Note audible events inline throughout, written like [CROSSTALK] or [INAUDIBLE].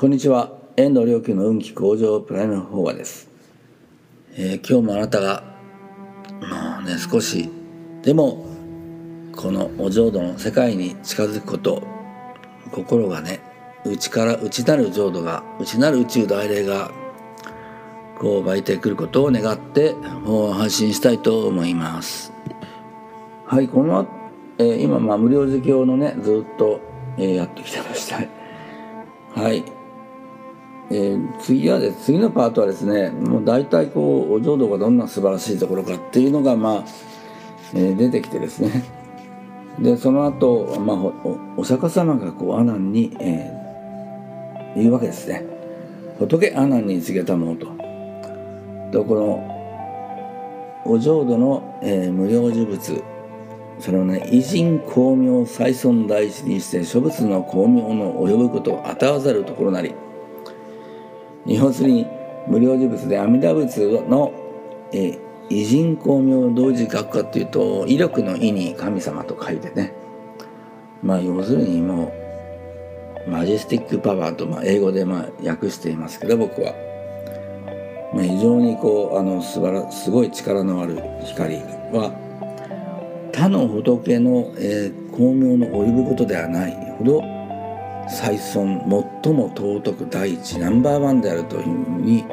こんにちは。遠藤良久の運気向上プライムフォです、えー、今日もあなたがもうね少しでもこのお浄土の世界に近づくこと心がね内から内なる浄土が内なる宇宙大霊がこう湧いてくることを願って発信したいと思います。はいこの、えー、今まあ無料授業のねずっと、えー、やってきてましたはい。えー、次はで次のパートはですねもう大体こうお浄土がどんな素晴らしいところかっていうのがまあ、えー、出てきてですね。でその後、まあ、おお釈迦様がこう阿南に、えー、言うわけですね。仏阿南に告げたものと。でこのお浄土の、えー、無料呪物それをね偉人光明再尊大事にして諸仏の光明の及ぶことを与わざるところなり要するに無料事物で阿弥陀仏の、え偉人光明同時学科っていうと威力の意に神様と書いてね。まあ要するにもうマジェスティックパワーと、まあ、英語でまあ訳していますけど僕は、まあ、非常にこうあの素晴らすごい力のある光は他の仏の、えー、光明の及ぶことではないほど最尊最も尊く第一ナンバーワンであるというふうに、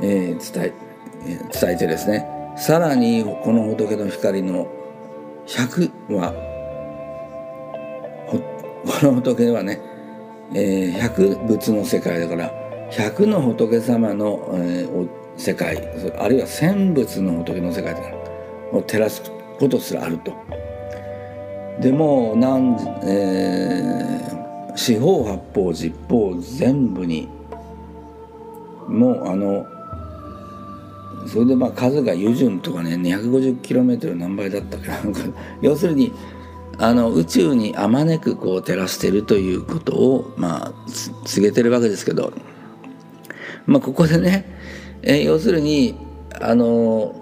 えー、伝え伝えてですねさらにこの仏の光の100はこの仏はね、えー、100仏の世界だから100の仏様の、えー、世界あるいは千仏の仏の世界を照らすことすらあると。でもなん、えー、四方八方十方全部にもうあのそれでまあ数が油順とかね 250km 何倍だったか [LAUGHS] 要するにあの宇宙にあまねくこう照らしてるということをまあ告げてるわけですけど。まあここでね、えー、要するにあの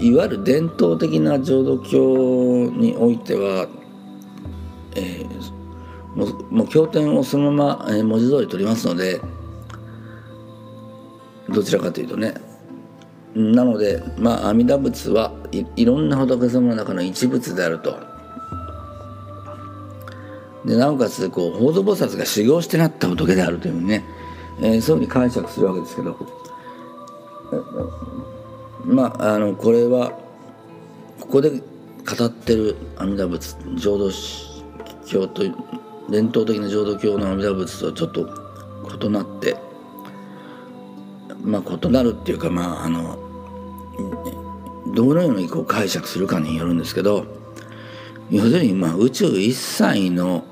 いわゆる伝統的な浄土教においては、えー、もうもう経典をそのまま、えー、文字通り取りますのでどちらかというとねなのでまあ阿弥陀仏はいいろんな仏様の中の一仏であると。でなおかつこう法蔵菩薩が修行してなった仏であるというふうにね、えー、そういうふうに解釈するわけですけどまああのこれはここで語ってる阿弥陀仏浄土教と伝統的な浄土教の阿弥陀仏とはちょっと異なってまあ異なるっていうかまああのどのようにこう解釈するかによるんですけど要するにまあ宇宙一切の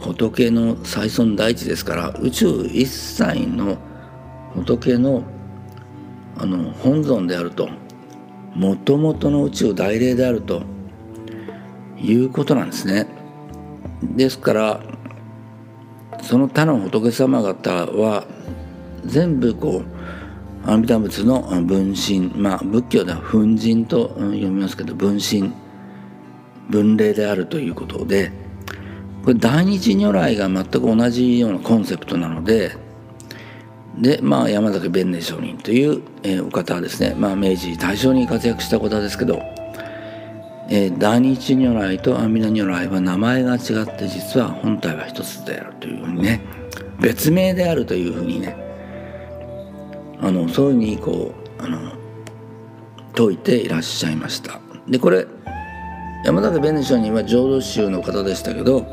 仏の再尊大地ですから宇宙一切の仏のあの本尊であるともともとの宇宙大霊であるということなんですね。ですからその他の仏様方は全部こう阿弥陀仏の分身まあ仏教では粉塵と読みますけど分身分霊であるということでこれ大日如来が全く同じようなコンセプトなのでで、まあ、山崎弁寧上人という、えー、お方はですね、まあ、明治大正に活躍した方ですけど、えー、大日如来と阿弥陀如来は名前が違って実は本体は一つであるというふうにね別名であるというふうにねあのそういうふうにこうあの説いていらっしゃいました。でこれ山崎弁寧上人は浄土宗の方でしたけど、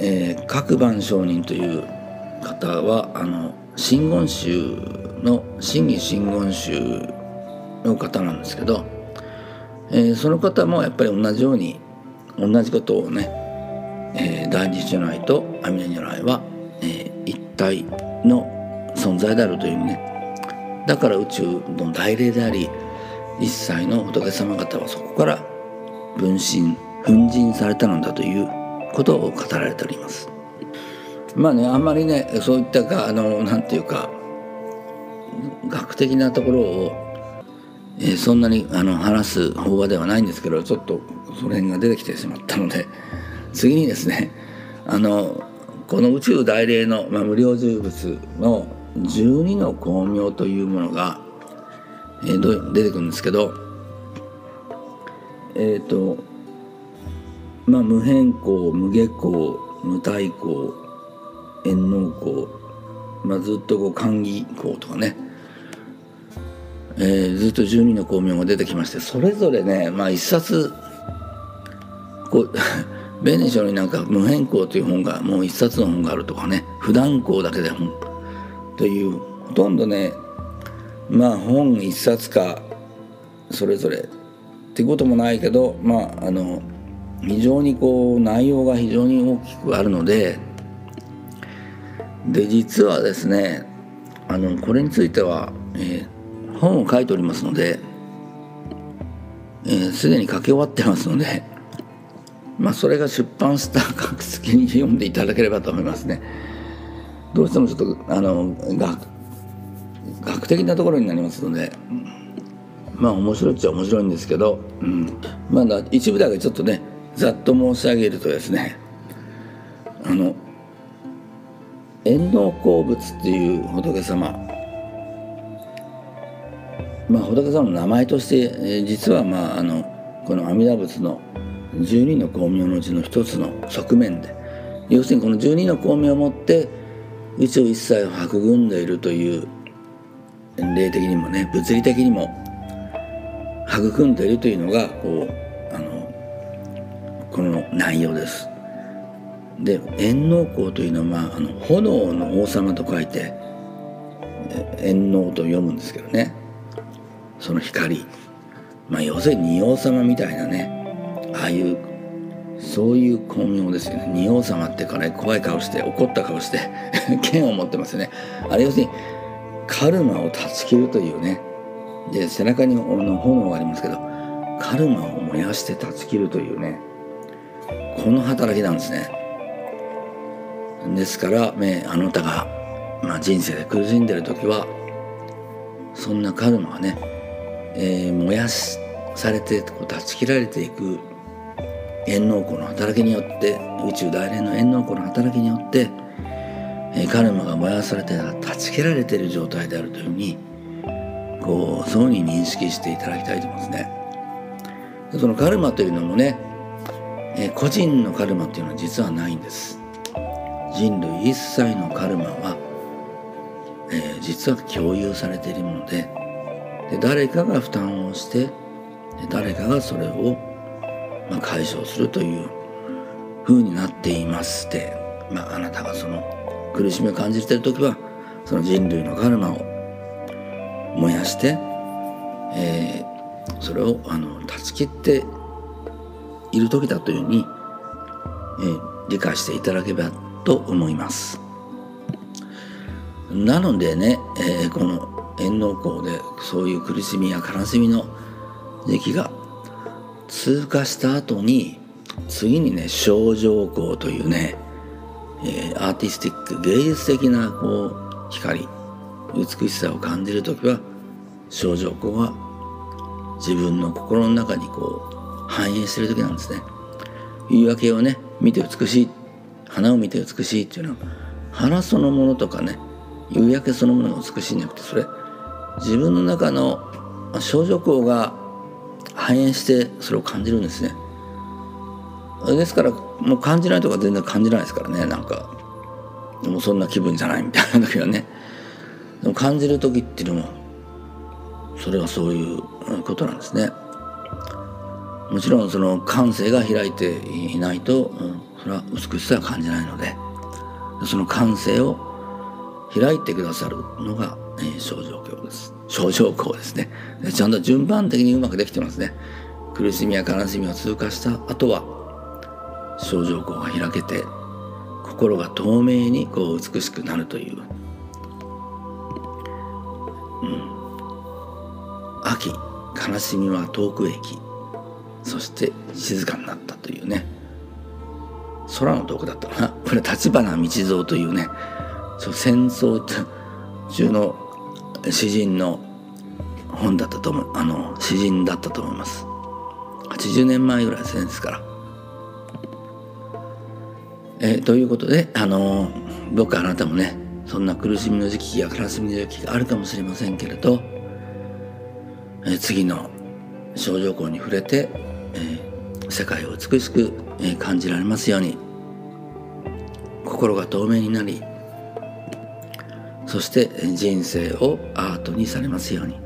えー、各番上人という方はあの真言宗の真偽真言宗の方なんですけど、えー、その方もやっぱり同じように同じことをね、えー、大日如来と阿弥陀如来は、えー、一体の存在であるというねだから宇宙の大霊であり一切の仏様方はそこから分身粉塵されたのだということを語られております。まあねあんまりねそういったかあのなんていうか学的なところを、えー、そんなにあの話す法話ではないんですけどちょっとその辺が出てきてしまったので次にですねあのこの宇宙大霊の、まあ、無料重物の12の光明というものが、えー、出てくるんですけどえっ、ー、とまあ無変光無下光無体光円能光、まあ、ずっとこう寒義光とかね、えー、ずっと12の光明が出てきましてそれぞれねまあ一冊こうベネショになんか無変更という本がもう一冊の本があるとかね普段校だけで本というほとんどねまあ本一冊かそれぞれっていうこともないけどまああの非常にこう内容が非常に大きくあるのでで実はですねあのこれについては、えー、本を書いておりますのですで、えー、に書き終わってますのでまあそれが出版した格付に読んでいただければと思いますね。どうしてもちょっとあの学学的なところになりますのでまあ面白いっちゃ面白いんですけど、うん、まだ一部だけちょっとねざっと申し上げるとですねあの遠納鉱物っていう仏様まあ仏様の名前として、えー、実はまああのこの阿弥陀仏の12の光明のうちの一つの側面で要するにこの12の光明をもって宇宙一切を育んでいるという霊的にもね物理的にも育んでいるというのがこうあのこの内容です。で円能光というのは、あ、の炎の王様と書いて円能と読むんですけどね。その光。まあ要するに仁王様みたいなね。ああいうそういう巧妙ですよね。仁王様ってから怖い顔して怒った顔して [LAUGHS] 剣を持ってますよね。あれ要するにカルマを断ち切るというね。で背中にの炎がありますけどカルマを燃やして断ち切るというね。この働きなんですね。ですから、ね、あなたが、まあ、人生で苦しんでる時はそんなカルマはね、えー、燃やしされてこう断ち切られていく縁能庫の働きによって宇宙大連の縁能庫の働きによってカルマが燃やされて断ち切られている状態であるというふうにこうそうに認識していただきたいと思いますね。そのカルマというのもね個人のカルマっていうのは実はないんです。人類一切のカルマは、えー、実は共有されているものでで誰かが負担をして誰かがそれをまあ、解消するという風になっていまして、まあ、あなたがその苦しみを感じている時はその人類のカルマを燃やして、えー、それをあの断ち切っている時だというふうに、えー、理解していただければと思います。なのでね、えー、この縁能校でそういう苦しみや悲しみの時期が通過した後に次にね症状光というね、えー、アーティスティック芸術的なこう光美しさを感じる時は症状光は自分の心の中にこう反映してる時なんですね。夕焼けをね見て美しい花を見て美しいっていうのは花そのものとかね夕焼けそのものが美しいんじゃなくてそれ自分の中の症状光が反映してそれを感じるんですね。ですからもう感じないとか全然感じないですからねなんか。でもそんな気分じゃないみたいな時はね。でも感じる時っていうのもそれはそういうことなんですね。もちろんその感性が開いていないと、うん、それは美しさは感じないのでその感性を開いてくださるのが、えー、症状教です。症状項ですね。ちゃんと順番的にうまくできてますね。苦しみや悲しみを通過した後は症状項が開けて心が透明にこう美しくなるという、うん、秋悲しみは遠くへ行きそして静かになったというね。空の洞だったかなこれ立花道蔵というねその戦争中の詩人の本だったと思うあの詩人だったと思います80年前ぐらいですから。え、ということで、あの、僕あなたもねそんな苦しみの時期や悲しみの時期があるかもしれませんけれど、え、次の症状校に触れて、え世界を美しく、え感じられますように。心が透明になりそして人生をアートにされますように。